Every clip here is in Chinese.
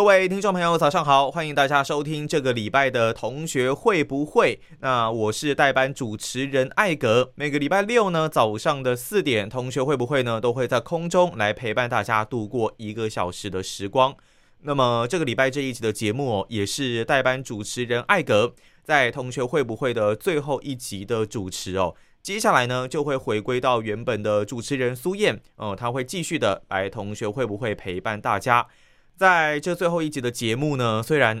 各位听众朋友，早上好！欢迎大家收听这个礼拜的同学会不会？那我是代班主持人艾格。每个礼拜六呢早上的四点，同学会不会呢都会在空中来陪伴大家度过一个小时的时光。那么这个礼拜这一集的节目哦，也是代班主持人艾格在同学会不会的最后一集的主持哦。接下来呢就会回归到原本的主持人苏燕哦，他会继续的来同学会不会陪伴大家。在这最后一集的节目呢，虽然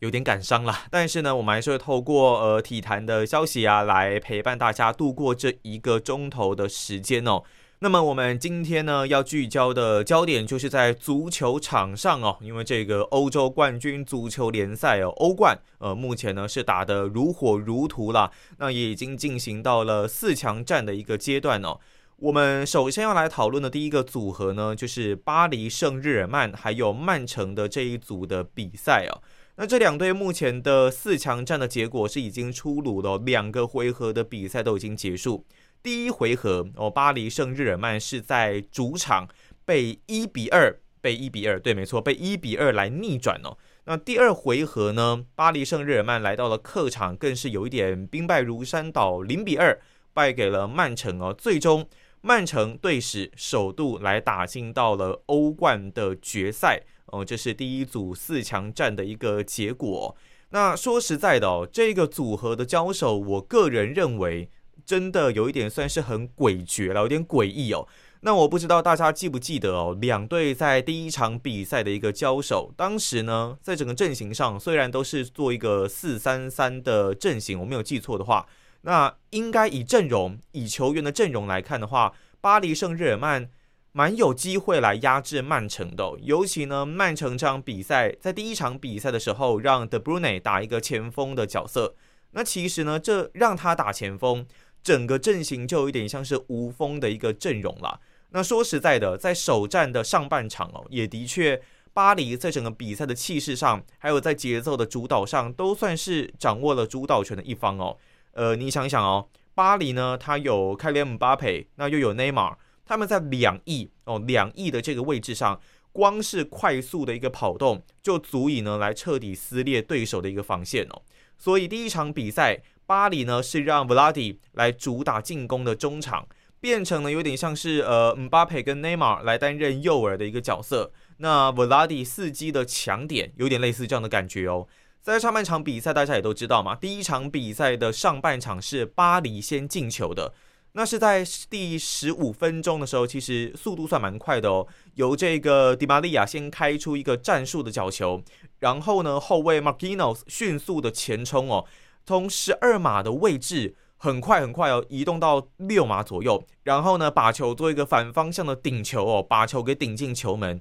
有点感伤了，但是呢，我们还是会透过呃体坛的消息啊，来陪伴大家度过这一个钟头的时间哦。那么我们今天呢要聚焦的焦点就是在足球场上哦，因为这个欧洲冠军足球联赛哦，欧冠，呃，目前呢是打得如火如荼了，那也已经进行到了四强战的一个阶段哦。我们首先要来讨论的第一个组合呢，就是巴黎圣日耳曼还有曼城的这一组的比赛哦。那这两队目前的四强战的结果是已经出炉了，两个回合的比赛都已经结束。第一回合哦，巴黎圣日耳曼是在主场被一比二，被一比二，对，没错，被一比二来逆转哦。那第二回合呢，巴黎圣日耳曼来到了客场，更是有一点兵败如山倒，零比二败给了曼城哦，最终。曼城队史首度来打进到了欧冠的决赛哦，这是第一组四强战的一个结果。那说实在的哦，这个组合的交手，我个人认为真的有一点算是很诡谲了，有点诡异哦。那我不知道大家记不记得哦，两队在第一场比赛的一个交手，当时呢，在整个阵型上虽然都是做一个四三三的阵型，我没有记错的话。那应该以阵容、以球员的阵容来看的话，巴黎圣日耳曼蛮有机会来压制曼城的。尤其呢，曼城这场比赛在第一场比赛的时候，让德布内打一个前锋的角色。那其实呢，这让他打前锋，整个阵型就有点像是无锋的一个阵容了。那说实在的，在首战的上半场哦，也的确，巴黎在整个比赛的气势上，还有在节奏的主导上，都算是掌握了主导权的一方哦。呃，你想一想哦，巴黎呢，他有开联姆巴佩，那又有内马尔，他们在两亿哦，两亿的这个位置上，光是快速的一个跑动，就足以呢来彻底撕裂对手的一个防线哦。所以第一场比赛，巴黎呢是让 v 拉迪来主打进攻的中场，变成了有点像是呃姆巴佩跟内马尔来担任诱饵的一个角色，那 v 拉迪伺机的强点，有点类似这样的感觉哦。在上半场比赛，大家也都知道嘛。第一场比赛的上半场是巴黎先进球的，那是在第十五分钟的时候，其实速度算蛮快的哦。由这个迪玛利亚先开出一个战术的角球，然后呢，后卫 Marquinhos 迅速的前冲哦，从十二码的位置很快很快哦，移动到六码左右，然后呢，把球做一个反方向的顶球哦，把球给顶进球门。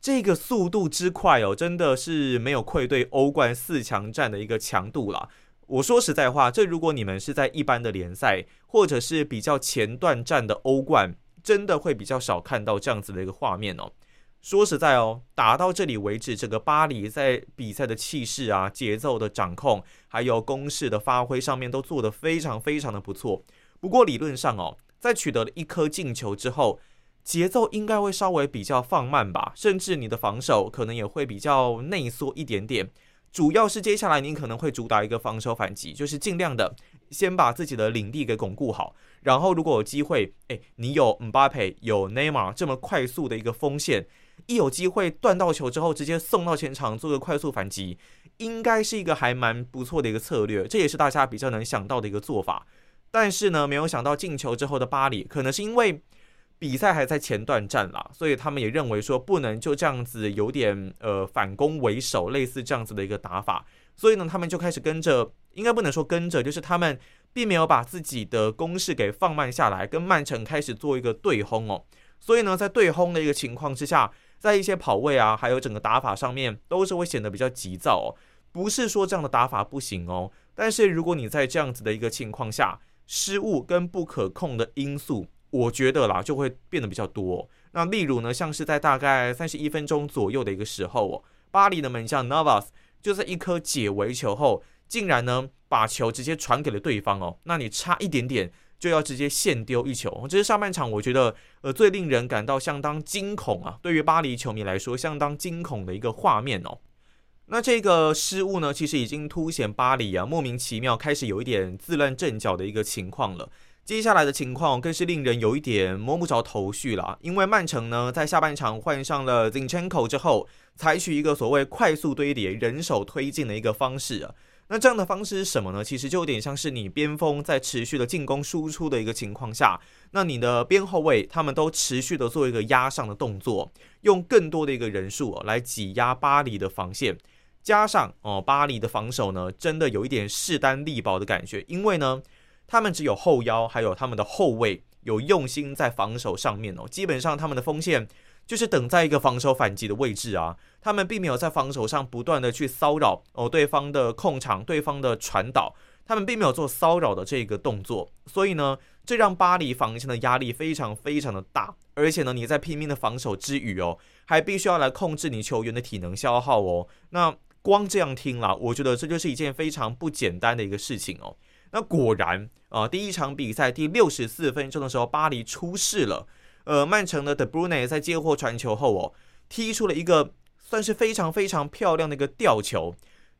这个速度之快哦，真的是没有愧对欧冠四强战的一个强度了。我说实在话，这如果你们是在一般的联赛，或者是比较前段战的欧冠，真的会比较少看到这样子的一个画面哦。说实在哦，打到这里为止，这个巴黎在比赛的气势啊、节奏的掌控，还有攻势的发挥上面，都做得非常非常的不错。不过理论上哦，在取得了一颗进球之后，节奏应该会稍微比较放慢吧，甚至你的防守可能也会比较内缩一点点。主要是接下来你可能会主打一个防守反击，就是尽量的先把自己的领地给巩固好。然后如果有机会，哎，你有姆巴佩、有内马尔这么快速的一个锋线，一有机会断到球之后，直接送到前场做个快速反击，应该是一个还蛮不错的一个策略。这也是大家比较能想到的一个做法。但是呢，没有想到进球之后的巴黎，可能是因为。比赛还在前段战啦，所以他们也认为说不能就这样子有点呃反攻为守，类似这样子的一个打法。所以呢，他们就开始跟着，应该不能说跟着，就是他们并没有把自己的攻势给放慢下来，跟曼城开始做一个对轰哦。所以呢，在对轰的一个情况之下，在一些跑位啊，还有整个打法上面，都是会显得比较急躁哦。不是说这样的打法不行哦，但是如果你在这样子的一个情况下，失误跟不可控的因素，我觉得啦就会变得比较多。那例如呢，像是在大概三十一分钟左右的一个时候哦，巴黎的门将 Navas 就在一颗解围球后，竟然呢把球直接传给了对方哦，那你差一点点就要直接现丢一球，这是上半场我觉得呃最令人感到相当惊恐啊，对于巴黎球迷来说相当惊恐的一个画面哦。那这个失误呢，其实已经凸显巴黎啊莫名其妙开始有一点自乱阵脚的一个情况了。接下来的情况更是令人有一点摸不着头绪了，因为曼城呢在下半场换上了 Zinchenko 之后，采取一个所谓快速堆叠、人手推进的一个方式啊。那这样的方式是什么呢？其实就有点像是你边锋在持续的进攻输出的一个情况下，那你的边后卫他们都持续的做一个压上的动作，用更多的一个人数来挤压巴黎的防线。加上哦，巴黎的防守呢，真的有一点势单力薄的感觉，因为呢，他们只有后腰，还有他们的后卫有用心在防守上面哦。基本上他们的锋线就是等在一个防守反击的位置啊，他们并没有在防守上不断的去骚扰哦对方的控场、对方的传导，他们并没有做骚扰的这个动作，所以呢，这让巴黎防线的压力非常非常的大，而且呢，你在拼命的防守之余哦，还必须要来控制你球员的体能消耗哦，那。光这样听了，我觉得这就是一件非常不简单的一个事情哦。那果然啊，第一场比赛第六十四分钟的时候，巴黎出事了。呃，曼城的 De Bruyne 在接获传球后哦，踢出了一个算是非常非常漂亮的一个吊球。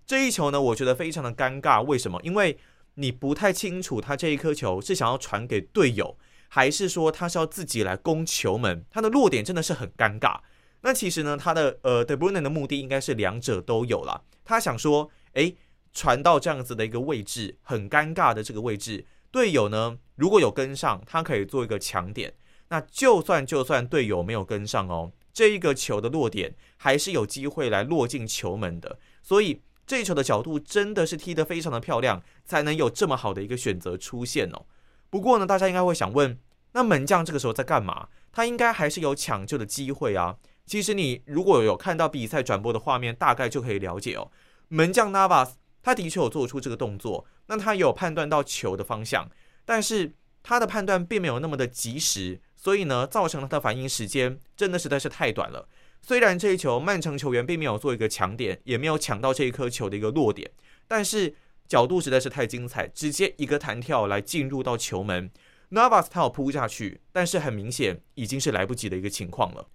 这一球呢，我觉得非常的尴尬。为什么？因为你不太清楚他这一颗球是想要传给队友，还是说他是要自己来攻球门。他的落点真的是很尴尬。那其实呢，他的呃，De Bruyne 的目的应该是两者都有了。他想说，诶，传到这样子的一个位置，很尴尬的这个位置，队友呢如果有跟上，他可以做一个强点。那就算就算队友没有跟上哦，这一个球的落点还是有机会来落进球门的。所以这一球的角度真的是踢得非常的漂亮，才能有这么好的一个选择出现哦。不过呢，大家应该会想问，那门将这个时候在干嘛？他应该还是有抢救的机会啊。其实你如果有看到比赛转播的画面，大概就可以了解哦。门将 Nava 他的确有做出这个动作，那他有判断到球的方向，但是他的判断并没有那么的及时，所以呢，造成了他的反应时间真的实在是太短了。虽然这一球曼城球员并没有做一个抢点，也没有抢到这一颗球的一个落点，但是角度实在是太精彩，直接一个弹跳来进入到球门。Navas 他有扑下去，但是很明显已经是来不及的一个情况了。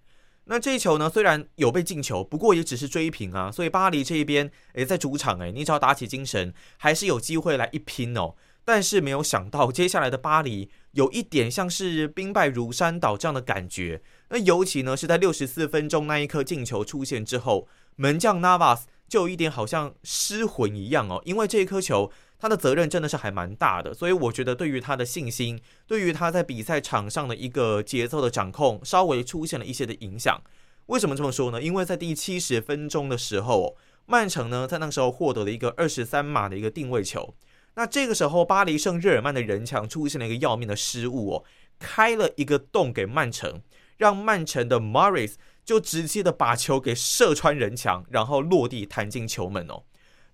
那这一球呢，虽然有被进球，不过也只是追平啊。所以巴黎这一边，诶，在主场诶，你只要打起精神，还是有机会来一拼哦。但是没有想到，接下来的巴黎有一点像是兵败如山倒这样的感觉。那尤其呢，是在六十四分钟那一颗进球出现之后，门将 Navas 就有一点好像失魂一样哦，因为这一颗球。他的责任真的是还蛮大的，所以我觉得对于他的信心，对于他在比赛场上的一个节奏的掌控，稍微出现了一些的影响。为什么这么说呢？因为在第七十分钟的时候，曼城呢在那个时候获得了一个二十三码的一个定位球。那这个时候，巴黎圣日耳曼的人墙出现了一个要命的失误哦，开了一个洞给曼城，让曼城的 Morris 就直接的把球给射穿人墙，然后落地弹进球门哦。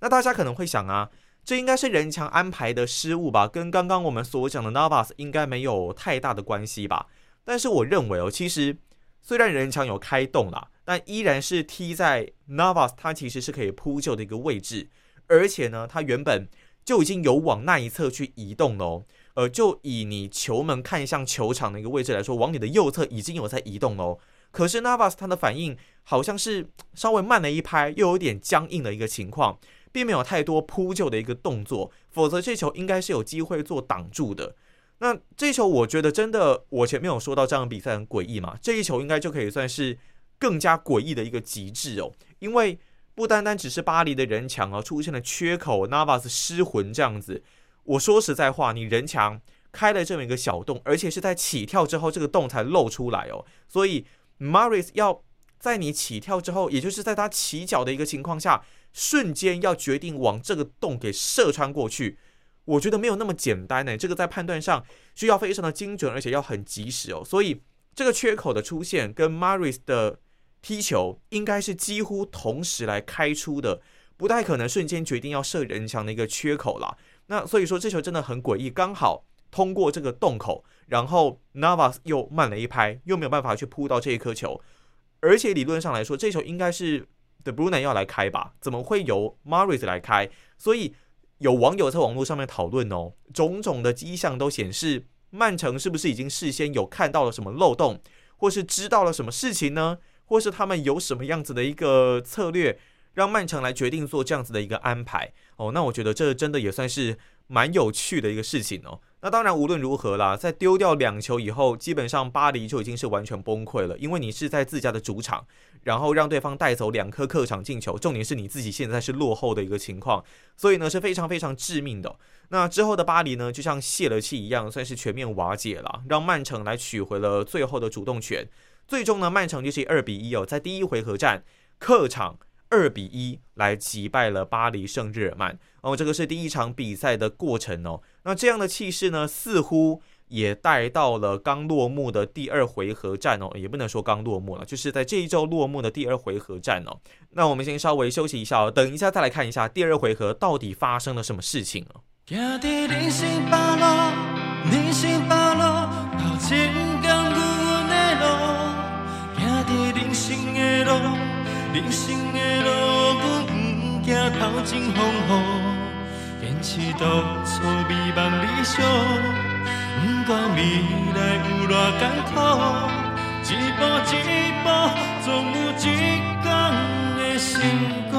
那大家可能会想啊。这应该是人墙安排的失误吧，跟刚刚我们所讲的 Navas 应该没有太大的关系吧。但是我认为哦，其实虽然人墙有开动啦，但依然是踢在 Navas 他其实是可以扑救的一个位置，而且呢，他原本就已经有往那一侧去移动了哦。呃，就以你球门看向球场的一个位置来说，往你的右侧已经有在移动哦。可是 Navas 他的反应好像是稍微慢了一拍，又有点僵硬的一个情况。并没有太多扑救的一个动作，否则这球应该是有机会做挡住的。那这球我觉得真的，我前面有说到这场比赛很诡异嘛，这一球应该就可以算是更加诡异的一个极致哦。因为不单单只是巴黎的人墙啊出现了缺口，Navas 失魂这样子。我说实在话，你人墙开了这么一个小洞，而且是在起跳之后这个洞才露出来哦，所以 Maris 要在你起跳之后，也就是在他起脚的一个情况下。瞬间要决定往这个洞给射穿过去，我觉得没有那么简单呢。这个在判断上需要非常的精准，而且要很及时哦。所以这个缺口的出现跟 Maris 的踢球应该是几乎同时来开出的，不太可能瞬间决定要射人墙的一个缺口啦。那所以说这球真的很诡异，刚好通过这个洞口，然后 Navas 又慢了一拍，又没有办法去扑到这一颗球，而且理论上来说，这球应该是 The Bruyne 要来开吧？怎么会由 Maris 来开？所以有网友在网络上面讨论哦，种种的迹象都显示，曼城是不是已经事先有看到了什么漏洞，或是知道了什么事情呢？或是他们有什么样子的一个策略？让曼城来决定做这样子的一个安排哦，那我觉得这真的也算是蛮有趣的一个事情哦。那当然无论如何啦，在丢掉两球以后，基本上巴黎就已经是完全崩溃了，因为你是在自家的主场，然后让对方带走两颗客场进球，重点是你自己现在是落后的一个情况，所以呢是非常非常致命的。那之后的巴黎呢，就像泄了气一样，算是全面瓦解了，让曼城来取回了最后的主动权。最终呢，曼城就是二比一哦，在第一回合战客场。二比一来击败了巴黎圣日耳曼哦，这个是第一场比赛的过程哦。那这样的气势呢，似乎也带到了刚落幕的第二回合战哦，也不能说刚落幕了，就是在这一周落幕的第二回合战哦。那我们先稍微休息一下哦，等一下再来看一下第二回合到底发生了什么事情哦。头前风雨，坚持独处，美梦理想。不管未来有偌艰苦，一步一步，总有一天会成功。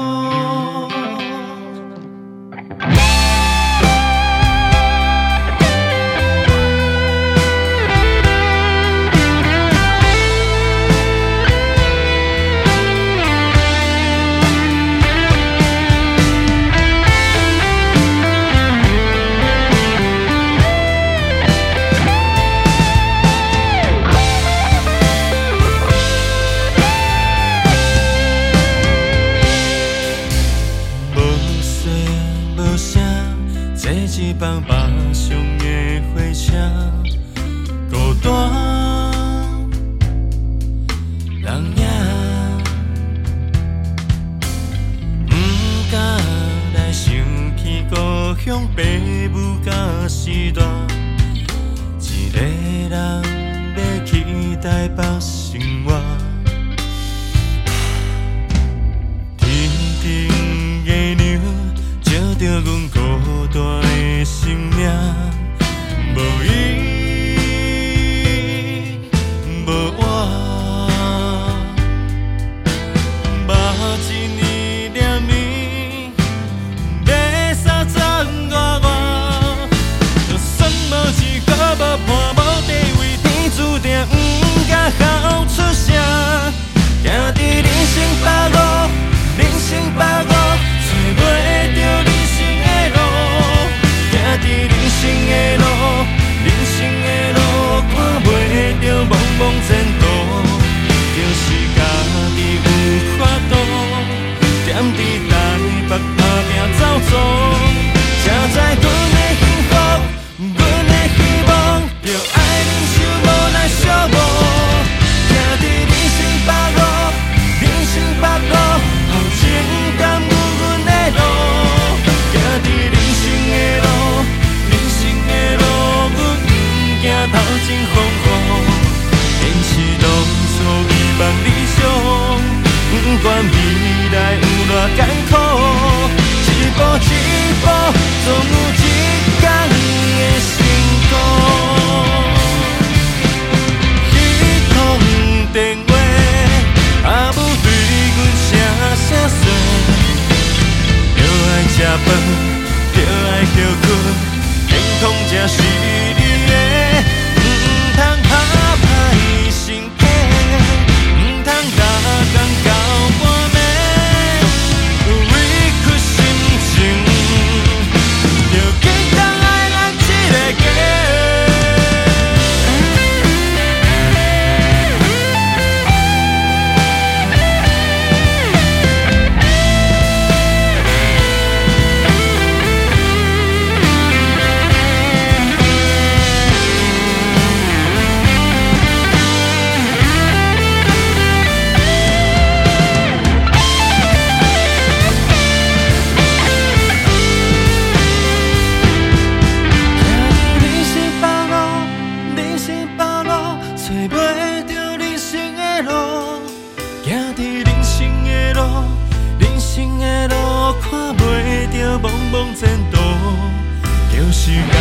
往前，就是家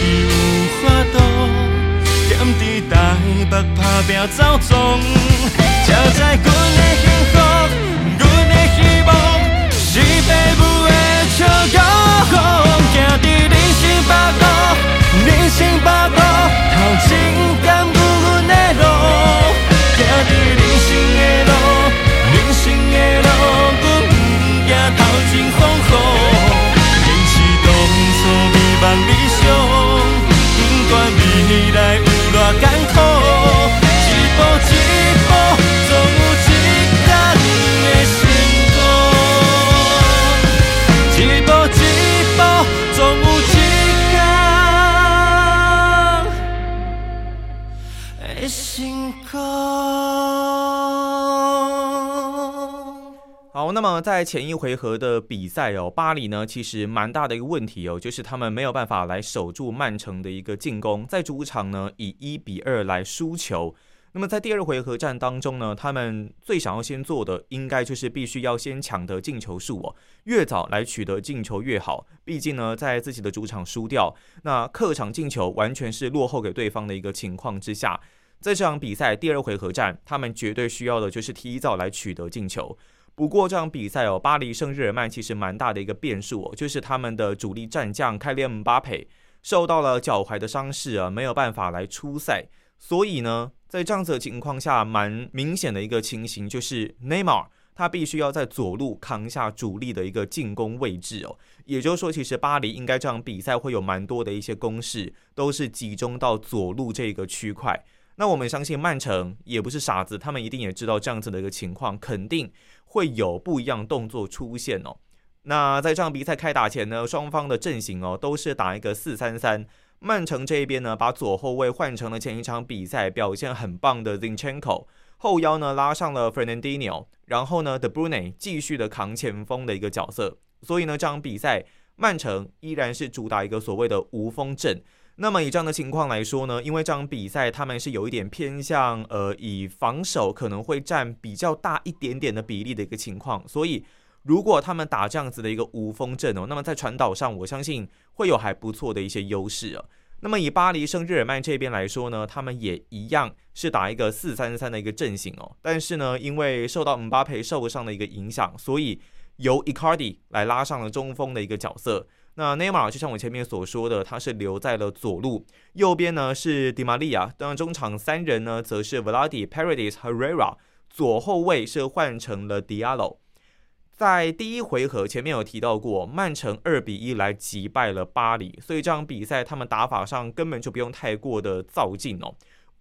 己有法度，踮伫台北打拼走总，才知阮的。么在前一回合的比赛哦，巴黎呢其实蛮大的一个问题哦，就是他们没有办法来守住曼城的一个进攻，在主场呢以一比二来输球。那么在第二回合战当中呢，他们最想要先做的，应该就是必须要先抢得进球数哦，越早来取得进球越好。毕竟呢，在自己的主场输掉，那客场进球完全是落后给对方的一个情况之下，在这场比赛第二回合战，他们绝对需要的就是提早来取得进球。不过这场比赛哦，巴黎圣日耳曼其实蛮大的一个变数哦，就是他们的主力战将开列姆巴佩受到了脚踝的伤势啊，没有办法来出赛。所以呢，在这样子的情况下，蛮明显的一个情形就是内马尔他必须要在左路扛下主力的一个进攻位置哦。也就是说，其实巴黎应该这场比赛会有蛮多的一些攻势都是集中到左路这个区块。那我们相信曼城也不是傻子，他们一定也知道这样子的一个情况，肯定会有不一样动作出现哦。那在这场比赛开打前呢，双方的阵型哦都是打一个四三三。曼城这一边呢，把左后卫换成了前一场比赛表现很棒的 Zinchenko，后腰呢拉上了 Fernandinho，然后呢 De Bruyne 继续的扛前锋的一个角色。所以呢，这场比赛曼城依然是主打一个所谓的无锋阵。那么以这样的情况来说呢，因为这场比赛他们是有一点偏向呃以防守可能会占比较大一点点的比例的一个情况，所以如果他们打这样子的一个无锋阵哦，那么在传导上我相信会有还不错的一些优势啊。那么以巴黎圣日耳曼这边来说呢，他们也一样是打一个四三三的一个阵型哦，但是呢，因为受到姆巴佩受伤的一个影响，所以由 Icardi 来拉上了中锋的一个角色。那内马尔就像我前面所说的，他是留在了左路，右边呢是迪玛利亚，当然中场三人呢则是 Vladi、p a r a d i s Herrera，左后卫是换成了 Diallo。在第一回合前面有提到过，曼城二比一来击败了巴黎，所以这场比赛他们打法上根本就不用太过的造劲哦。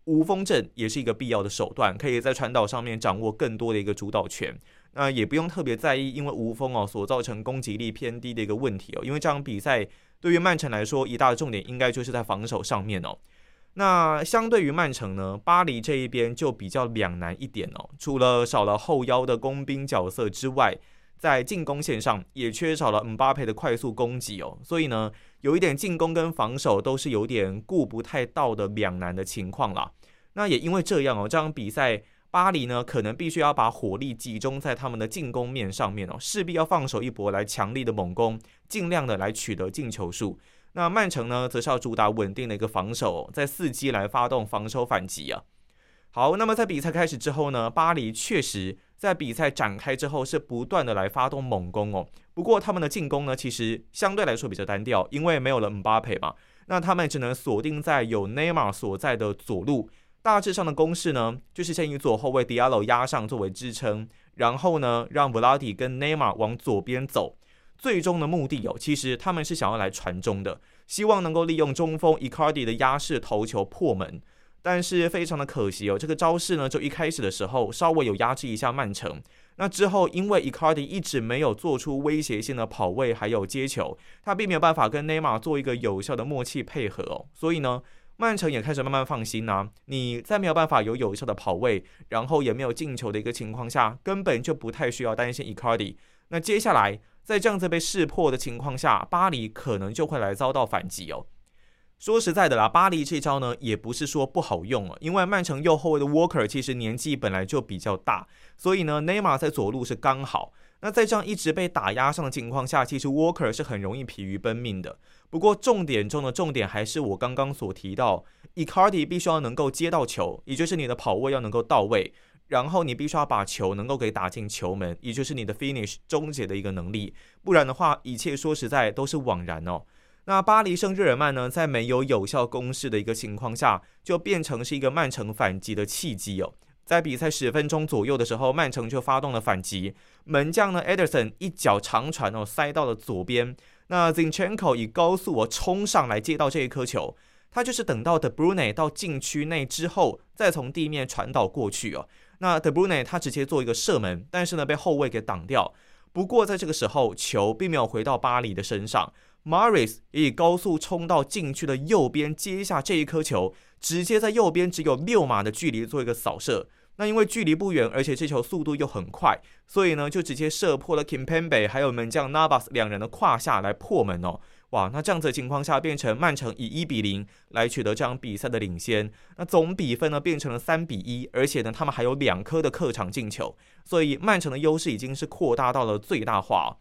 无锋阵也是一个必要的手段，可以在传导上面掌握更多的一个主导权。那也不用特别在意，因为无锋哦所造成攻击力偏低的一个问题哦。因为这场比赛对于曼城来说，一大的重点应该就是在防守上面哦。那相对于曼城呢，巴黎这一边就比较两难一点哦。除了少了后腰的工兵角色之外，在进攻线上也缺少了姆巴佩的快速攻击哦。所以呢，有一点进攻跟防守都是有点顾不太到的两难的情况啦。那也因为这样哦，这场比赛。巴黎呢，可能必须要把火力集中在他们的进攻面上面哦，势必要放手一搏来强力的猛攻，尽量的来取得进球数。那曼城呢，则是要主打稳定的一个防守，在伺机来发动防守反击啊。好，那么在比赛开始之后呢，巴黎确实在比赛展开之后是不断的来发动猛攻哦。不过他们的进攻呢，其实相对来说比较单调，因为没有了姆巴佩嘛，那他们只能锁定在有内马尔所在的左路。大致上的攻势呢，就是先以左后卫迪亚罗压上作为支撑，然后呢，让 Vladi 跟内马尔往左边走。最终的目的哦，其实他们是想要来传中的，希望能够利用中锋 Icardi 的压式头球破门。但是非常的可惜哦，这个招式呢，就一开始的时候稍微有压制一下曼城。那之后，因为 Icardi 一直没有做出威胁性的跑位还有接球，他并没有办法跟内马尔做一个有效的默契配合哦，所以呢。曼城也开始慢慢放心呐，你在没有办法有有效的跑位，然后也没有进球的一个情况下，根本就不太需要担心 Icardi。那接下来在这样子被识破的情况下，巴黎可能就会来遭到反击哦。说实在的啦，巴黎这招呢也不是说不好用了，因为曼城右后卫的 Walker 其实年纪本来就比较大，所以呢内马尔在左路是刚好。那在这样一直被打压上的情况下，其实 Walker 是很容易疲于奔命的。不过重点中的重点还是我刚刚所提到，Icardi 必须要能够接到球，也就是你的跑位要能够到位，然后你必须要把球能够给打进球门，也就是你的 finish 终结的一个能力。不然的话，一切说实在都是枉然哦。那巴黎圣日耳曼呢，在没有有效攻势的一个情况下，就变成是一个曼城反击的契机哦。在比赛十分钟左右的时候，曼城就发动了反击，门将呢 Ederson 一脚长传哦，塞到了左边。那 Zinchenko 以高速哦冲上来接到这一颗球，他就是等到 De Bruyne 到禁区内之后，再从地面传导过去哦。那 De Bruyne 他直接做一个射门，但是呢被后卫给挡掉。不过在这个时候，球并没有回到巴黎的身上。Maris 以高速冲到禁区的右边，接下这一颗球，直接在右边只有六码的距离做一个扫射。那因为距离不远，而且这球速度又很快，所以呢就直接射破了 Kimpembe 还有门将 Navas 两人的胯下来破门哦。哇，那这样子的情况下，变成曼城以一比零来取得这场比赛的领先。那总比分呢变成了三比一，而且呢他们还有两颗的客场进球，所以曼城的优势已经是扩大到了最大化。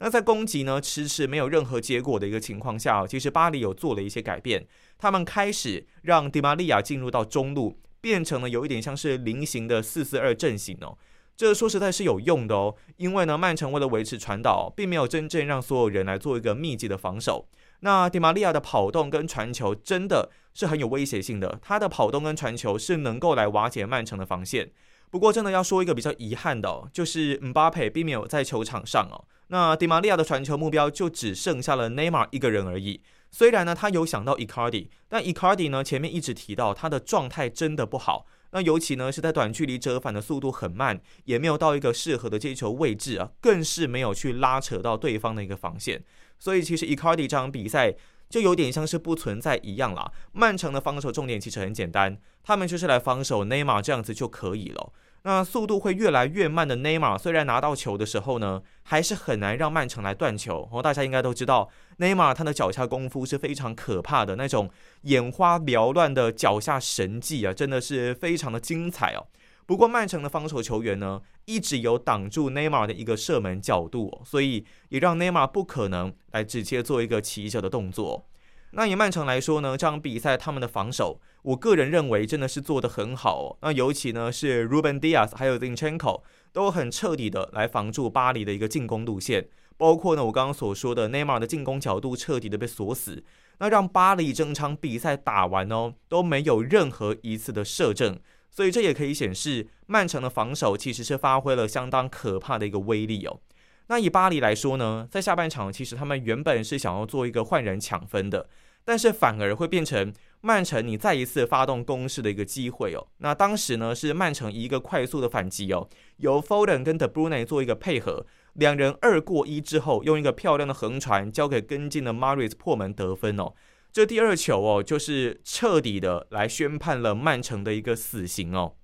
那在攻击呢迟迟没有任何结果的一个情况下，其实巴黎有做了一些改变，他们开始让迪玛利亚进入到中路，变成了有一点像是菱形的四四二阵型哦。这说实在是有用的哦，因为呢曼城为了维持传导，并没有真正让所有人来做一个密集的防守。那迪玛利亚的跑动跟传球真的是很有威胁性的，他的跑动跟传球是能够来瓦解曼城的防线。不过真的要说一个比较遗憾的，哦，就是姆巴佩并没有在球场上哦。那迪玛利亚的传球目标就只剩下了内马尔一个人而已。虽然呢，他有想到伊卡迪，但伊卡迪呢前面一直提到他的状态真的不好。那尤其呢是在短距离折返的速度很慢，也没有到一个适合的接球位置啊，更是没有去拉扯到对方的一个防线。所以其实伊卡迪这场比赛就有点像是不存在一样啦。曼城的防守重点其实很简单，他们就是来防守内马尔这样子就可以了。那速度会越来越慢的内马尔，虽然拿到球的时候呢，还是很难让曼城来断球。哦，大家应该都知道，内马尔他的脚下功夫是非常可怕的，那种眼花缭乱的脚下神技啊，真的是非常的精彩哦。不过曼城的防守球员呢，一直有挡住内马尔的一个射门角度，所以也让内马尔不可能来直接做一个起脚的动作。那以曼城来说呢，这场比赛他们的防守，我个人认为真的是做得很好哦。那尤其呢是 Ruben Diaz 还有 Zinchenko 都很彻底的来防住巴黎的一个进攻路线，包括呢我刚刚所说的内马尔的进攻角度彻底的被锁死，那让巴黎整场比赛打完哦都没有任何一次的射正，所以这也可以显示曼城的防守其实是发挥了相当可怕的一个威力哦。那以巴黎来说呢，在下半场其实他们原本是想要做一个换人抢分的，但是反而会变成曼城你再一次发动攻势的一个机会哦。那当时呢是曼城一个快速的反击哦，由 Foden 跟 De Bruyne 做一个配合，两人二过一之后，用一个漂亮的横传交给跟进的 Maris 破门得分哦。这第二球哦，就是彻底的来宣判了曼城的一个死刑哦。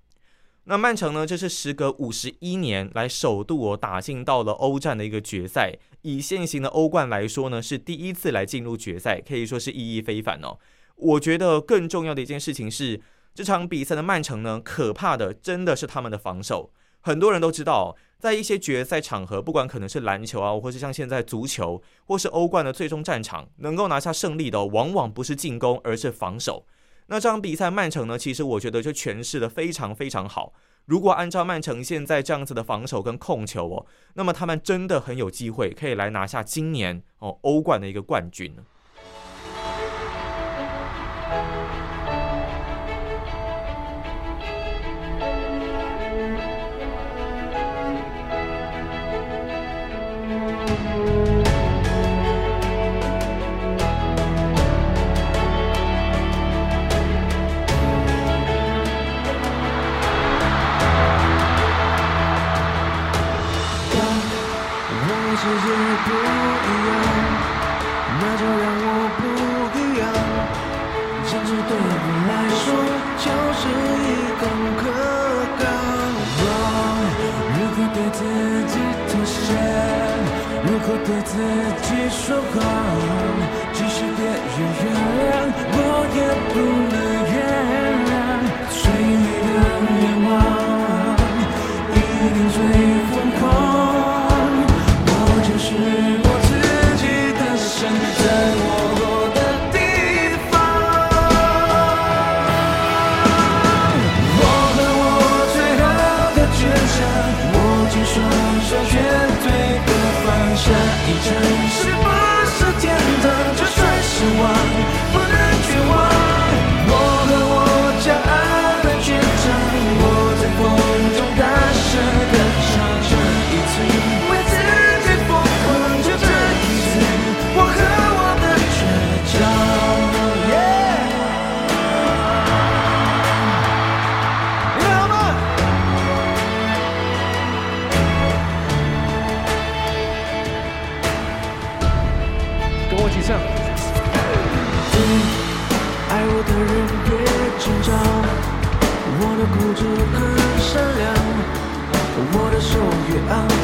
那曼城呢？这是时隔五十一年来首度哦打进到了欧战的一个决赛。以现行的欧冠来说呢，是第一次来进入决赛，可以说是意义非凡哦。我觉得更重要的一件事情是，这场比赛的曼城呢，可怕的真的是他们的防守。很多人都知道，在一些决赛场合，不管可能是篮球啊，或是像现在足球，或是欧冠的最终战场，能够拿下胜利的，往往不是进攻，而是防守。那这场比赛，曼城呢？其实我觉得就诠释的非常非常好。如果按照曼城现在这样子的防守跟控球哦，那么他们真的很有机会可以来拿下今年哦欧冠的一个冠军。或对自己说谎，即使别人原谅，我也不能原谅，最美的愿望。手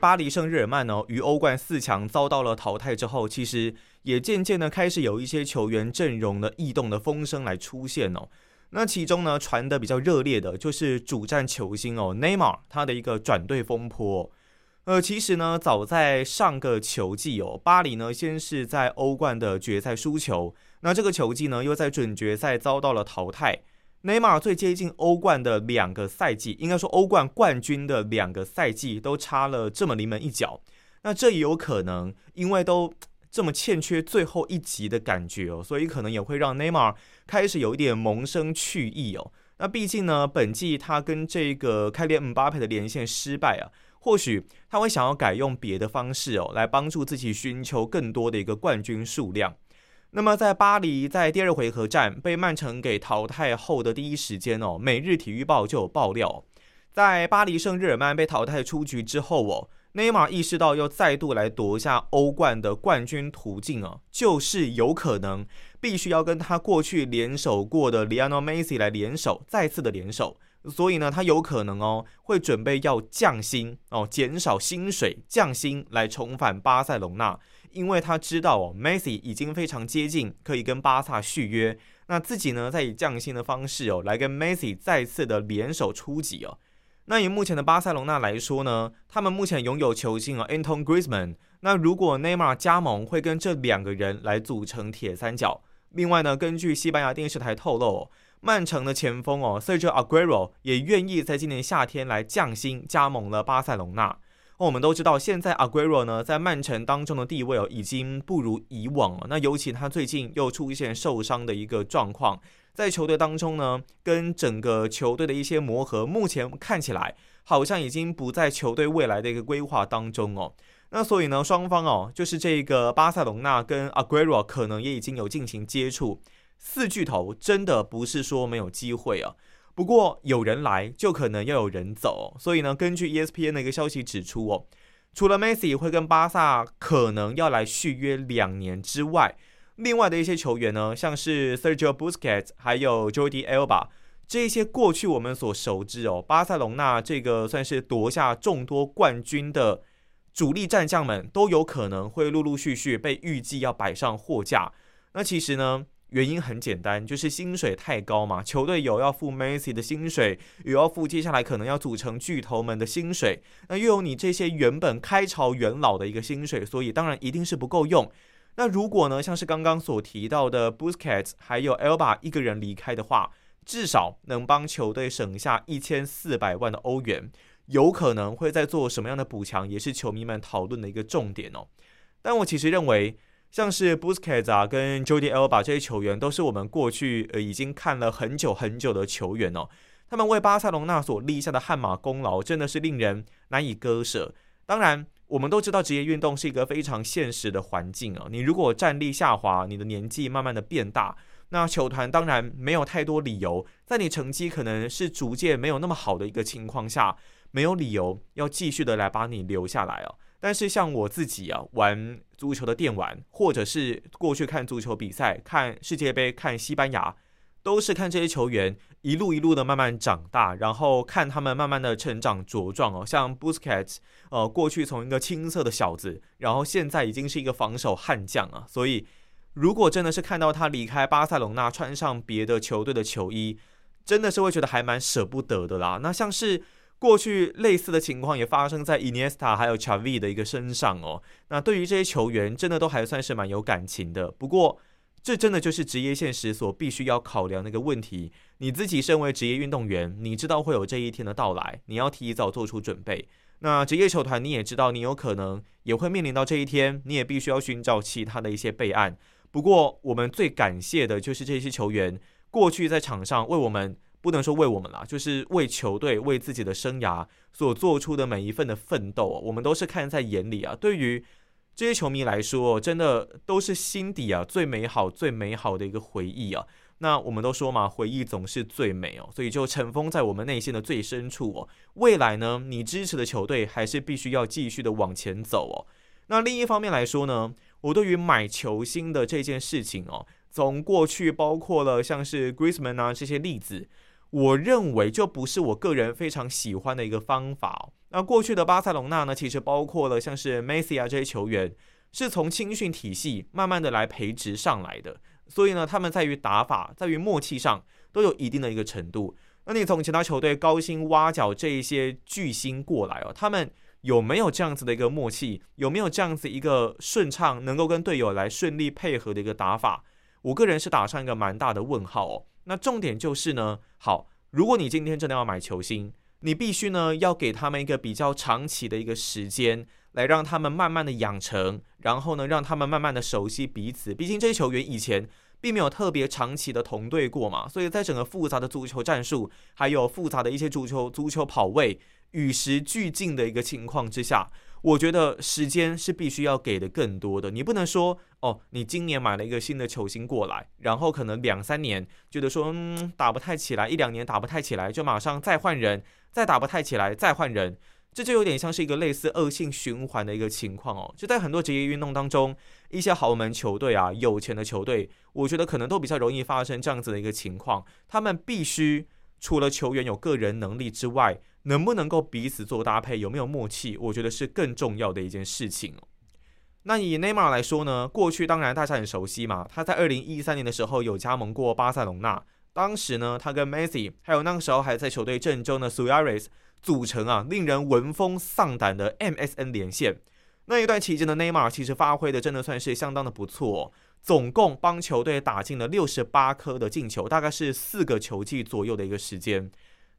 巴黎圣日耳曼哦，于欧冠四强遭到了淘汰之后，其实也渐渐的开始有一些球员阵容的异动的风声来出现哦。那其中呢，传的比较热烈的就是主战球星哦，内马尔他的一个转队风波。呃，其实呢，早在上个球季哦，巴黎呢先是在欧冠的决赛输球，那这个球季呢又在准决赛遭到了淘汰。内马尔最接近欧冠的两个赛季，应该说欧冠冠军的两个赛季都差了这么临门一脚。那这也有可能，因为都 这么欠缺最后一集的感觉哦，所以可能也会让内马尔开始有一点萌生去意哦。那毕竟呢，本季他跟这个开连姆巴佩的连线失败啊，或许他会想要改用别的方式哦，来帮助自己寻求更多的一个冠军数量。那么在巴黎在第二回合战被曼城给淘汰后的第一时间哦，每日体育报就有爆料，在巴黎圣日耳曼被淘汰出局之后哦，内马尔意识到要再度来夺下欧冠的冠军途径啊，就是有可能必须要跟他过去联手过的 Lionel Messi 来联手，再次的联手。所以呢，他有可能哦会准备要降薪哦，减少薪水，降薪来重返巴塞隆纳。因为他知道哦，Messi 已经非常接近可以跟巴萨续约，那自己呢再以降薪的方式哦来跟 Messi 再次的联手出击哦。那以目前的巴塞隆纳来说呢，他们目前拥有球星啊 Anton Griezmann，那如果内马尔加盟，会跟这两个人来组成铁三角。另外呢，根据西班牙电视台透露、哦，曼城的前锋哦 Sergio Aguero 也愿意在今年夏天来降薪加盟了巴塞隆纳。哦，我们都知道，现在 Aguero 呢在曼城当中的地位哦已经不如以往了。那尤其他最近又出现受伤的一个状况，在球队当中呢，跟整个球队的一些磨合，目前看起来好像已经不在球队未来的一个规划当中哦。那所以呢，双方哦，就是这个巴塞隆纳跟阿圭罗可能也已经有进行接触。四巨头真的不是说没有机会啊，不过有人来就可能要有人走。所以呢，根据 ESPN 的一个消息指出哦，除了 Messi 会跟巴萨可能要来续约两年之外，另外的一些球员呢，像是 Sergio Busquets 还有 Jordi Alba 这些过去我们所熟知哦，巴塞隆纳这个算是夺下众多冠军的。主力战将们都有可能会陆陆续续被预计要摆上货架。那其实呢，原因很简单，就是薪水太高嘛。球队有要付 Messi 的薪水，有要付接下来可能要组成巨头们的薪水，那又有你这些原本开朝元老的一个薪水，所以当然一定是不够用。那如果呢，像是刚刚所提到的 Busquets 还有 Alba 一个人离开的话，至少能帮球队省下一千四百万的欧元。有可能会在做什么样的补强，也是球迷们讨论的一个重点哦。但我其实认为，像是 b u s k e t 啊，跟 Jordi Alba 这些球员，都是我们过去呃已经看了很久很久的球员哦。他们为巴塞隆纳所立下的汗马功劳，真的是令人难以割舍。当然，我们都知道职业运动是一个非常现实的环境啊。你如果战力下滑，你的年纪慢慢的变大，那球团当然没有太多理由，在你成绩可能是逐渐没有那么好的一个情况下。没有理由要继续的来把你留下来哦。但是像我自己啊，玩足球的电玩，或者是过去看足球比赛、看世界杯、看西班牙，都是看这些球员一路一路的慢慢长大，然后看他们慢慢的成长茁壮哦。像 Busquets，呃，过去从一个青涩的小子，然后现在已经是一个防守悍将啊。所以，如果真的是看到他离开巴塞隆纳，穿上别的球队的球衣，真的是会觉得还蛮舍不得的啦。那像是。过去类似的情况也发生在 Iniesta 还有 Xavi 的一个身上哦。那对于这些球员，真的都还算是蛮有感情的。不过，这真的就是职业现实所必须要考量的一个问题。你自己身为职业运动员，你知道会有这一天的到来，你要提早做出准备。那职业球团你也知道，你有可能也会面临到这一天，你也必须要寻找其他的一些备案。不过，我们最感谢的就是这些球员过去在场上为我们。不能说为我们啦，就是为球队、为自己的生涯所做出的每一份的奋斗，我们都是看在眼里啊。对于这些球迷来说，真的都是心底啊最美好、最美好的一个回忆啊。那我们都说嘛，回忆总是最美哦，所以就尘封在我们内心的最深处哦。未来呢，你支持的球队还是必须要继续的往前走哦。那另一方面来说呢，我对于买球星的这件事情哦，从过去包括了像是 Griezmann 啊这些例子。我认为就不是我个人非常喜欢的一个方法。那过去的巴塞隆纳呢，其实包括了像是梅西啊这些球员，是从青训体系慢慢的来培植上来的，所以呢，他们在于打法、在于默契上都有一定的一个程度。那你从其他球队高薪挖角这一些巨星过来哦，他们有没有这样子的一个默契？有没有这样子一个顺畅，能够跟队友来顺利配合的一个打法？我个人是打上一个蛮大的问号哦。那重点就是呢，好，如果你今天真的要买球星，你必须呢要给他们一个比较长期的一个时间，来让他们慢慢的养成，然后呢让他们慢慢的熟悉彼此。毕竟这些球员以前并没有特别长期的同队过嘛，所以在整个复杂的足球战术，还有复杂的一些足球足球跑位与时俱进的一个情况之下。我觉得时间是必须要给的更多的，你不能说哦，你今年买了一个新的球星过来，然后可能两三年觉得说嗯打不太起来，一两年打不太起来，就马上再换人，再打不太起来再换人，这就有点像是一个类似恶性循环的一个情况哦。就在很多职业运动当中，一些豪门球队啊，有钱的球队，我觉得可能都比较容易发生这样子的一个情况，他们必须除了球员有个人能力之外。能不能够彼此做搭配，有没有默契？我觉得是更重要的一件事情哦。那以内马尔来说呢？过去当然大家很熟悉嘛，他在二零一三年的时候有加盟过巴塞隆纳，当时呢，他跟 Messi 还有那个时候还在球队阵中的 Suarez 组成啊，令人闻风丧胆的 MSN 连线。那一段期间的内马尔其实发挥的真的算是相当的不错，总共帮球队打进了六十八颗的进球，大概是四个球季左右的一个时间。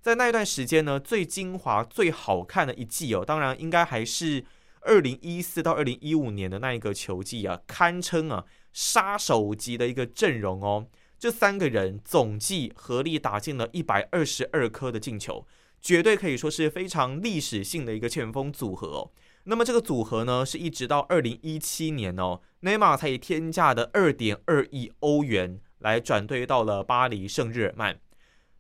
在那一段时间呢，最精华、最好看的一季哦，当然应该还是二零一四到二零一五年的那一个球季啊，堪称啊杀手级的一个阵容哦。这三个人总计合力打进了一百二十二颗的进球，绝对可以说是非常历史性的一个前锋组合哦。那么这个组合呢，是一直到二零一七年哦，内马尔才以天价的二点二亿欧元来转队到了巴黎圣日耳曼。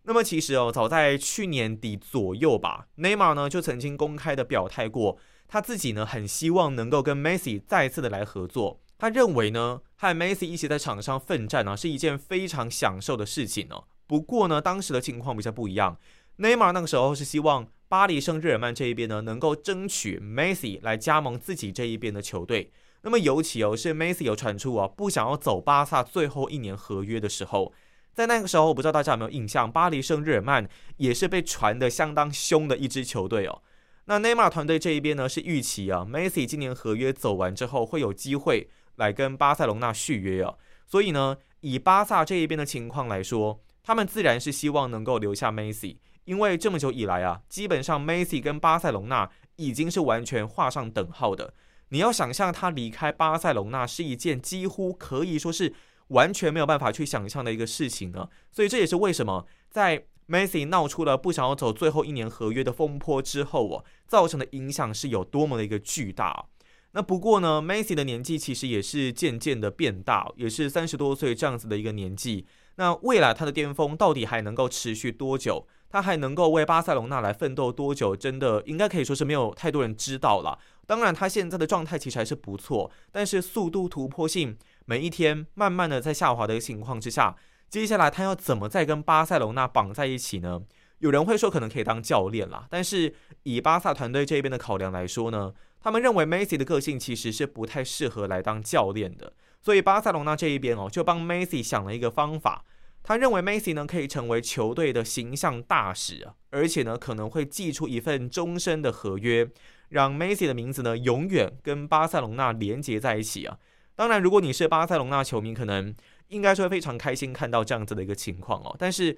那么其实哦，早在去年底左右吧，内马尔呢就曾经公开的表态过，他自己呢很希望能够跟梅西再次的来合作。他认为呢，和梅西一起在场上奋战呢是一件非常享受的事情哦。不过呢，当时的情况比较不一样，内马尔那个时候是希望巴黎圣日耳曼这一边呢能够争取梅西来加盟自己这一边的球队。那么尤其哦是梅西有传出啊不想要走巴萨最后一年合约的时候。在那个时候，我不知道大家有没有印象，巴黎圣日耳曼也是被传的相当凶的一支球队哦。那内马尔团队这一边呢，是预期啊，梅西今年合约走完之后，会有机会来跟巴塞隆纳续约哦。所以呢，以巴萨这一边的情况来说，他们自然是希望能够留下梅西，因为这么久以来啊，基本上梅西跟巴塞隆纳已经是完全画上等号的。你要想象他离开巴塞隆纳是一件几乎可以说是。完全没有办法去想象的一个事情呢，所以这也是为什么在 Messi 闹出了不想要走最后一年合约的风波之后哦，造成的影响是有多么的一个巨大。那不过呢，Messi 的年纪其实也是渐渐的变大，也是三十多岁这样子的一个年纪。那未来他的巅峰到底还能够持续多久？他还能够为巴塞隆纳来奋斗多久？真的应该可以说是没有太多人知道了。当然，他现在的状态其实还是不错，但是速度突破性。每一天慢慢的在下滑的情况之下，接下来他要怎么再跟巴塞隆那绑在一起呢？有人会说可能可以当教练啦，但是以巴萨团队这边的考量来说呢，他们认为梅西的个性其实是不太适合来当教练的，所以巴塞隆那这一边哦就帮梅西想了一个方法，他认为梅西呢可以成为球队的形象大使啊，而且呢可能会寄出一份终身的合约，让梅西的名字呢永远跟巴塞隆纳连接在一起啊。当然，如果你是巴塞隆纳球迷，可能应该是会非常开心看到这样子的一个情况哦。但是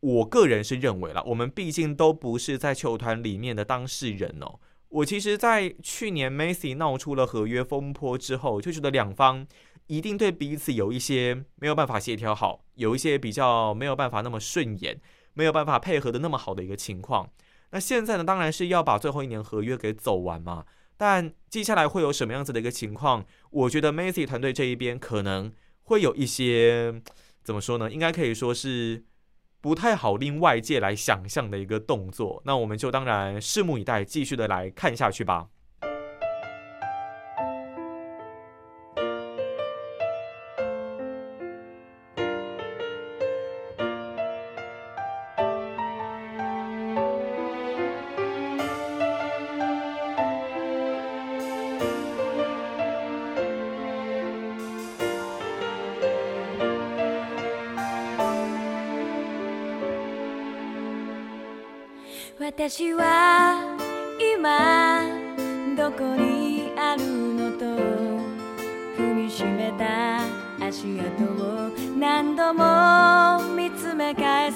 我个人是认为啦，我们毕竟都不是在球团里面的当事人哦。我其实，在去年 Messi 闹出了合约风波之后，就觉得两方一定对彼此有一些没有办法协调好，有一些比较没有办法那么顺眼，没有办法配合的那么好的一个情况。那现在呢，当然是要把最后一年合约给走完嘛。但接下来会有什么样子的一个情况？我觉得 Macy 团队这一边可能会有一些怎么说呢？应该可以说是不太好令外界来想象的一个动作。那我们就当然拭目以待，继续的来看下去吧。私は今どこにあるのと踏みしめた足跡を何度も見つめ返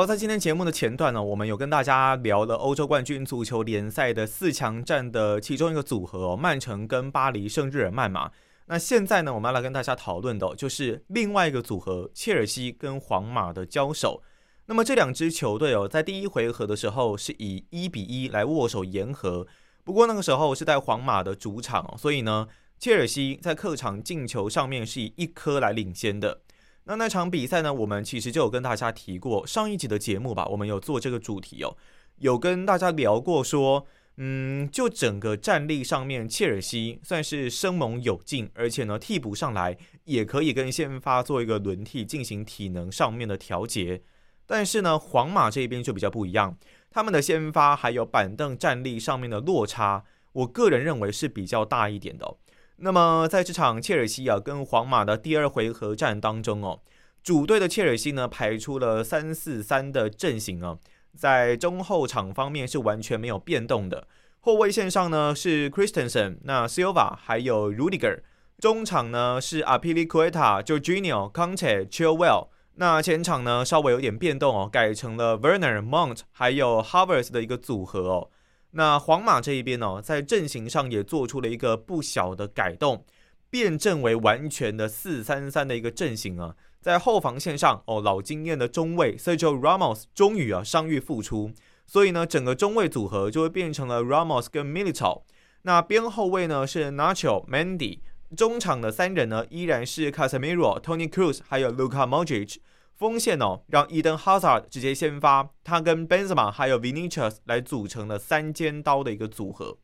好，在今天节目的前段呢，我们有跟大家聊了欧洲冠军足球联赛的四强战的其中一个组合哦，曼城跟巴黎圣日耳曼嘛。那现在呢，我们要来跟大家讨论的、就是另外一个组合，切尔西跟皇马的交手。那么这两支球队哦，在第一回合的时候是以一比一来握手言和，不过那个时候是在皇马的主场哦，所以呢，切尔西在客场进球上面是以一颗来领先的。那那场比赛呢，我们其实就有跟大家提过，上一集的节目吧，我们有做这个主题哦，有跟大家聊过说，嗯，就整个战力上面，切尔西算是生猛有劲，而且呢，替补上来也可以跟先发做一个轮替，进行体能上面的调节。但是呢，皇马这边就比较不一样，他们的先发还有板凳战力上面的落差，我个人认为是比较大一点的、那么在这场切尔西啊跟皇马的第二回合战当中哦，主队的切尔西呢排出了三四三的阵型啊，在中后场方面是完全没有变动的。后卫线上呢是 Christensen、那 Silva 还有 Rudiger，中场呢是 Apilicueta、Jorginho、Conte、Chilwell。那前场呢稍微有点变动哦，改成了 Werner、Mont 还有 Havertz 的一个组合哦。那皇马这一边哦，在阵型上也做出了一个不小的改动，变阵为完全的四三三的一个阵型啊。在后防线上哦，老经验的中卫 Sergio Ramos 终于啊伤愈复出，所以呢，整个中卫组合就会变成了 Ramos 跟 Milito。那边后卫呢是 Nacho、Mendy，中场的三人呢依然是 Casemiro、Tony Cruz 还有 Luka Modric。锋线哦，让伊登哈萨尔直接先发，他跟 Benzema 还有 Vinicius 来组成了三尖刀的一个组合。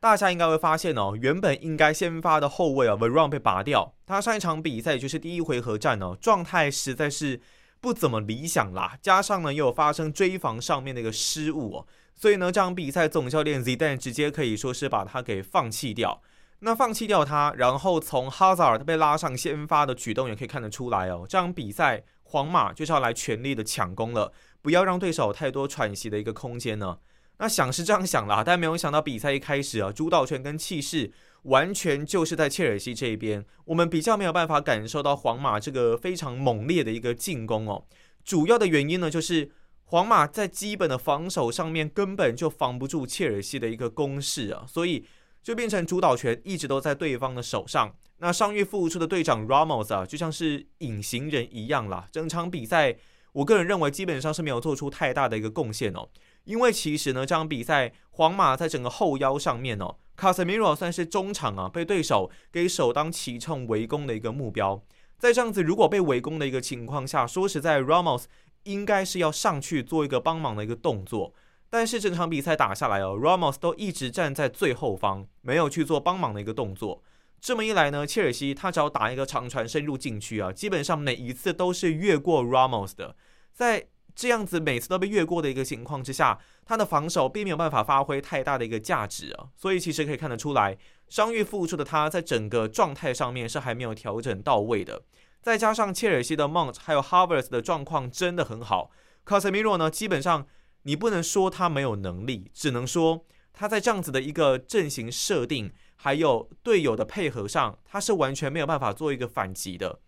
大家应该会发现哦，原本应该先发的后卫啊 v e r o n 被拔掉，他上一场比赛就是第一回合战哦，状态实在是不怎么理想啦，加上呢又有发生追防上面的一个失误哦，所以呢这场比赛总教练 Zidane 直接可以说是把他给放弃掉。那放弃掉他，然后从 Hazard 被拉上先发的举动也可以看得出来哦，这场比赛皇马就是要来全力的抢攻了，不要让对手太多喘息的一个空间呢。那想是这样想啦，但没有想到比赛一开始啊，主导权跟气势完全就是在切尔西这一边。我们比较没有办法感受到皇马这个非常猛烈的一个进攻哦。主要的原因呢，就是皇马在基本的防守上面根本就防不住切尔西的一个攻势啊，所以就变成主导权一直都在对方的手上。那伤愈复出的队长 Ramos 啊，就像是隐形人一样啦。整场比赛，我个人认为基本上是没有做出太大的一个贡献哦。因为其实呢，这场比赛皇马在整个后腰上面哦，卡塞米罗算是中场啊，被对手给首当其冲围攻的一个目标。在这样子如果被围攻的一个情况下，说实在，Ramos 应该是要上去做一个帮忙的一个动作。但是整场比赛打下来哦，Ramos 都一直站在最后方，没有去做帮忙的一个动作。这么一来呢，切尔西他只要打一个长传深入禁区啊，基本上每一次都是越过 Ramos 的，在。这样子每次都被越过的一个情况之下，他的防守并没有办法发挥太大的一个价值啊，所以其实可以看得出来，伤愈复出的他在整个状态上面是还没有调整到位的。再加上切尔西的 Mount 还有 Harvard 的状况真的很好，，Casemiro 呢，基本上你不能说他没有能力，只能说他在这样子的一个阵型设定还有队友的配合上，他是完全没有办法做一个反击的。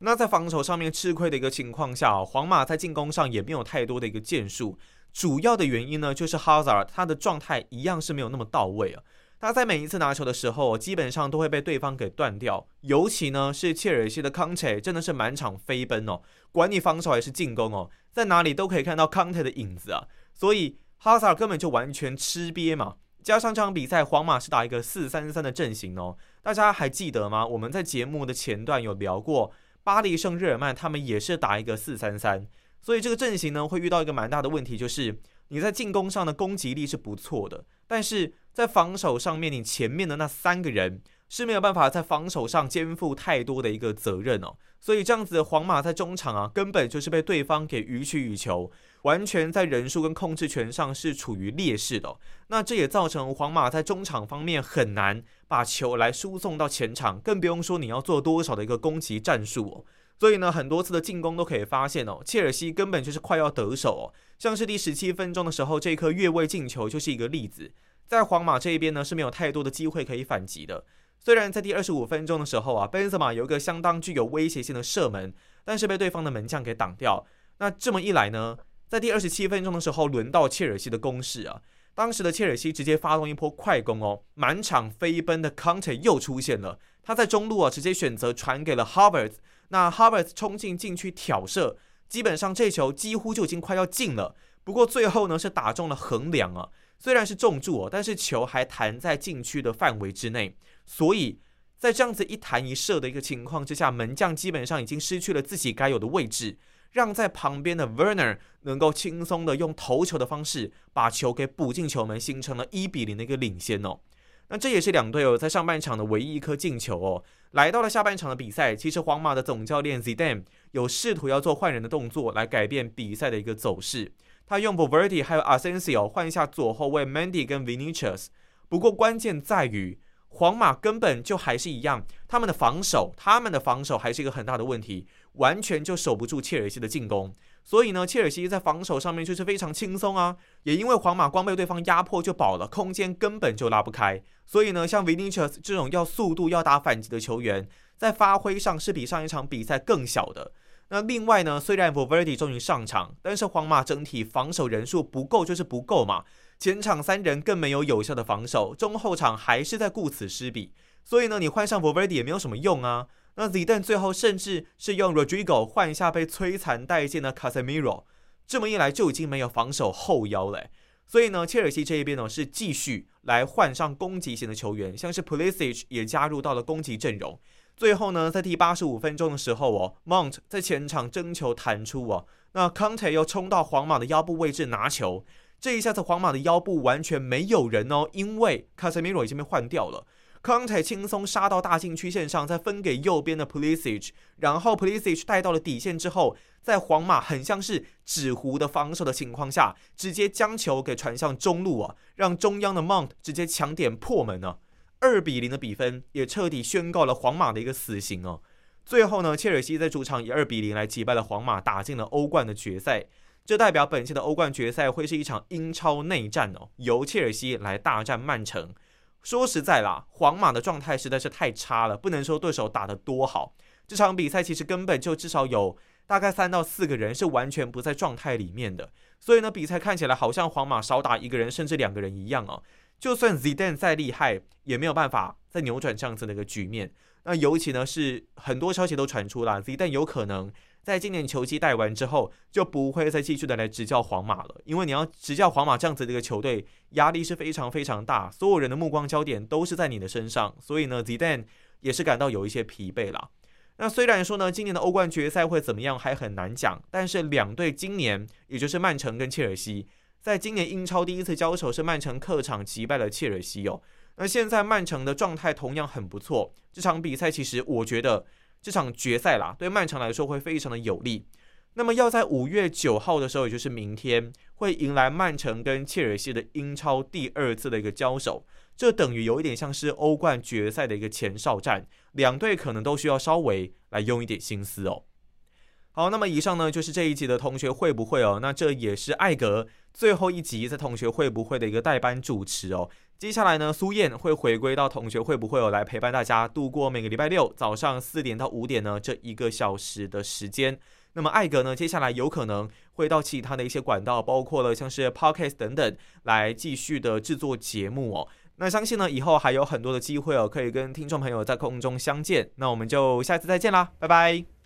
那在防守上面吃亏的一个情况下，皇马在进攻上也没有太多的一个建树。主要的原因呢，就是 Hazard 他的状态一样是没有那么到位啊。他在每一次拿球的时候，基本上都会被对方给断掉。尤其呢是切尔西的康切，真的是满场飞奔哦，管你防守还是进攻哦，在哪里都可以看到康特的影子啊。所以哈萨尔根本就完全吃瘪嘛。加上这场比赛，皇马是打一个四三三的阵型哦，大家还记得吗？我们在节目的前段有聊过。巴黎圣日耳曼他们也是打一个四三三，所以这个阵型呢会遇到一个蛮大的问题，就是你在进攻上的攻击力是不错的，但是在防守上面，你前面的那三个人是没有办法在防守上肩负太多的一个责任哦，所以这样子皇马在中场啊，根本就是被对方给予取予求。完全在人数跟控制权上是处于劣势的，那这也造成皇马在中场方面很难把球来输送到前场，更不用说你要做多少的一个攻击战术哦。所以呢，很多次的进攻都可以发现哦，切尔西根本就是快要得手哦。像是第十七分钟的时候，这颗越位进球就是一个例子。在皇马这一边呢是没有太多的机会可以反击的。虽然在第二十五分钟的时候啊，贝恩泽马有一个相当具有威胁性的射门，但是被对方的门将给挡掉。那这么一来呢？在第二十七分钟的时候，轮到切尔西的攻势啊！当时的切尔西直接发动一波快攻哦，满场飞奔的 Conte 又出现了。他在中路啊，直接选择传给了 Harvard。那 Harvard 冲进禁区挑射，基本上这球几乎就已经快要进了。不过最后呢，是打中了横梁啊，虽然是中柱哦，但是球还弹在禁区的范围之内。所以在这样子一弹一射的一个情况之下，门将基本上已经失去了自己该有的位置。让在旁边的 Werner 能够轻松的用头球的方式把球给补进球门，形成了一比零的一个领先哦。那这也是两队哦在上半场的唯一一颗进球哦。来到了下半场的比赛，其实皇马的总教练 Zidane 有试图要做换人的动作来改变比赛的一个走势。他用 v e r d i 还有 Asensio 换一下左后卫 Mandy 跟 Vinicius。不过关键在于。皇马根本就还是一样，他们的防守，他们的防守还是一个很大的问题，完全就守不住切尔西的进攻。所以呢，切尔西在防守上面就是非常轻松啊。也因为皇马光被对方压迫就饱了，空间根本就拉不开。所以呢，像 Vinicius 这种要速度、要打反击的球员，在发挥上是比上一场比赛更小的。那另外呢，虽然 v e r d i 终于上场，但是皇马整体防守人数不够，就是不够嘛。前场三人更没有有效的防守，中后场还是在顾此失彼，所以呢，你换上 v e r d i 也没有什么用啊。那 z i d a n 最后甚至是用 Rodrigo 换下被摧残殆尽的 Casemiro，这么一来就已经没有防守后腰了。所以呢，切尔西这一边呢是继续来换上攻击型的球员，像是 Pulisic 也加入到了攻击阵容。最后呢，在第八十五分钟的时候哦，Mont 在前场争球弹出哦，那 Conte 又冲到皇马的腰部位置拿球。这一下子皇马的腰部完全没有人哦，因为卡塞米罗已经被换掉了。康泰轻松杀到大禁区线上，再分给右边的 Pulisic，然后 Pulisic 带到了底线之后，在皇马很像是纸糊的防守的情况下，直接将球给传向中路啊，让中央的 Mount 直接抢点破门呢。二比零的比分也彻底宣告了皇马的一个死刑哦。最后呢，切尔西在主场以二比零来击败了皇马，打进了欧冠的决赛。这代表本期的欧冠决赛会是一场英超内战哦，由切尔西来大战曼城。说实在啦，皇马的状态实在是太差了，不能说对手打得多好。这场比赛其实根本就至少有大概三到四个人是完全不在状态里面的，所以呢，比赛看起来好像皇马少打一个人甚至两个人一样哦。就算 Zidane 再厉害，也没有办法再扭转这样子的一个局面。那尤其呢是很多消息都传出了，Zidane 有可能。在今年球季带完之后，就不会再继续的来执教皇马了，因为你要执教皇马这样子的一个球队，压力是非常非常大，所有人的目光焦点都是在你的身上，所以呢，Zidane 也是感到有一些疲惫了。那虽然说呢，今年的欧冠决赛会怎么样还很难讲，但是两队今年，也就是曼城跟切尔西，在今年英超第一次交手是曼城客场击败了切尔西哦。那现在曼城的状态同样很不错，这场比赛其实我觉得。这场决赛啦，对曼城来说会非常的有利。那么要在五月九号的时候，也就是明天，会迎来曼城跟切尔西的英超第二次的一个交手。这等于有一点像是欧冠决赛的一个前哨战，两队可能都需要稍微来用一点心思哦。好，那么以上呢就是这一集的同学会不会哦？那这也是艾格最后一集在同学会不会的一个代班主持哦。接下来呢，苏燕会回归到同学会不会有来陪伴大家度过每个礼拜六早上四点到五点呢这一个小时的时间。那么艾格呢，接下来有可能会到其他的一些管道，包括了像是 podcast 等等，来继续的制作节目哦。那相信呢，以后还有很多的机会哦，可以跟听众朋友在空中相见。那我们就下次再见啦，拜拜。